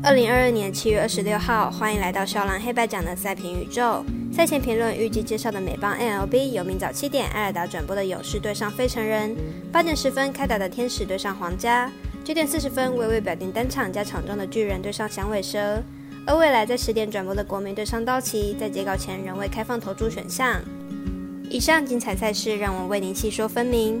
二零二二年七月二十六号，欢迎来到少狼黑白奖的赛评宇宙。赛前评论预计介绍的美邦 NLB 有明早七点艾尔达转播的勇士对上费城人，八点十分开打的天使对上皇家，九点四十分微微表定单场加场中的巨人对上响尾蛇，而未来在十点转播的国民对上道奇，在截稿前仍未开放投注选项。以上精彩赛事，让我为您细说分明。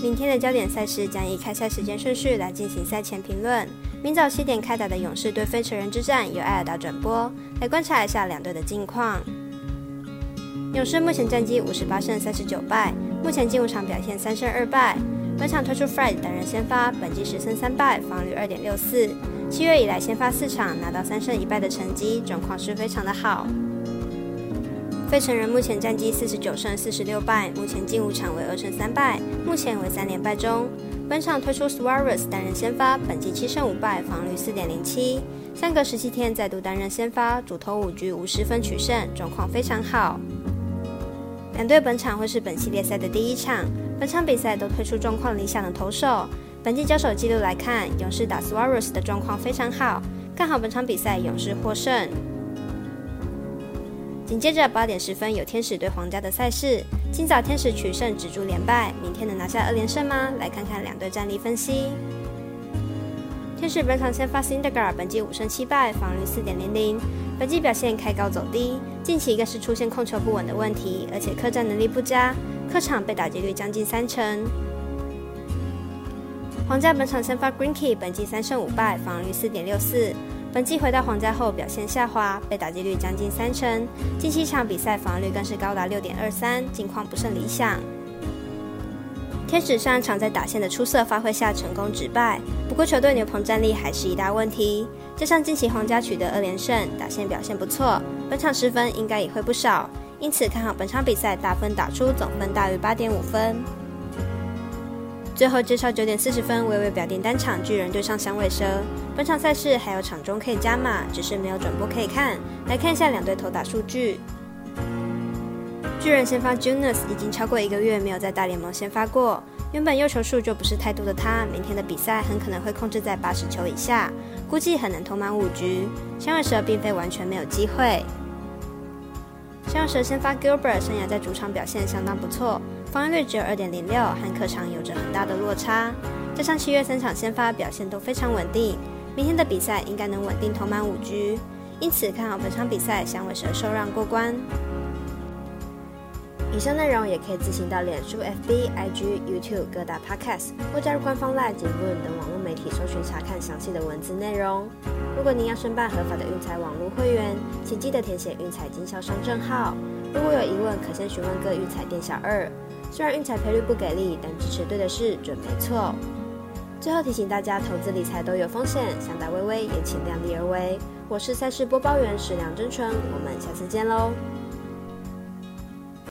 明天的焦点赛事将以开赛时间顺序来进行赛前评论。明早七点开打的勇士对费城人之战由艾尔达转播，来观察一下两队的近况。勇士目前战绩五十八胜三十九败，目前近五场表现三胜二败。本场推出 Fred 担任先发，本季十胜三败，防率二点六四。七月以来先发四场拿到三胜一败的成绩，状况是非常的好。费城人目前战绩四十九胜四十六败，目前近五场为二胜三败，目前为三连败中。本场推出 Suarez 担任先发，本季七胜五败，防率四点零七。相隔十七天再度担任先发，主投五局五十分取胜，状况非常好。两队本场会是本系列赛的第一场，本场比赛都推出状况理想的投手。本季交手记录来看，勇士打 Suarez 的状况非常好，看好本场比赛勇士获胜。紧接着八点十分有天使对皇家的赛事，今早天使取胜止住连败，明天能拿下二连胜吗？来看看两队战力分析。天使本场先发 Cindergar，本季五胜七败，防御四点零零，本季表现开高走低，近期更是出现控球不稳的问题，而且客战能力不佳，客场被打击率将近三成。皇家本场先发 Greenkey，本季三胜五败，防御四点六四。本季回到皇家后表现下滑，被打击率将近三成，近七场比赛防率更是高达六点二三，近况不甚理想。天使上场在打线的出色发挥下成功止败，不过球队牛棚战力还是一大问题，加上近期皇家取得二连胜，打线表现不错，本场失分应该也会不少，因此看好本场比赛大分打出总分大于八点五分。最后介绍九点四十分，微微表定单场巨人对上响尾蛇。本场赛事还有场中可以加码，只是没有转播可以看。来看一下两队投打数据。巨人先发 Junus 已经超过一个月没有在大联盟先发过，原本右球数就不是太多的他，明天的比赛很可能会控制在八十球以下，估计很难投满五局。响尾蛇并非完全没有机会。响尾蛇先发 Gilbert 生涯在主场表现相当不错。防御率只有二点零六，和客场有着很大的落差。加上七月三场先发表现都非常稳定，明天的比赛应该能稳定投满五局，因此看好本场比赛响尾蛇受让过关。以上内容也可以自行到脸书、FB、IG、YouTube 各大 Podcast 或加入官方 Live 论等网络媒体搜寻查看详细的文字内容。如果您要申办合法的运彩网络会员，请记得填写运彩经销商证号。如果有疑问，可先询问各运彩店小二。虽然运彩赔率不给力，但支持对的事准没错。最后提醒大家，投资理财都有风险，想打微微也请量力而为。我是赛事播报员史梁真纯，我们下次见喽。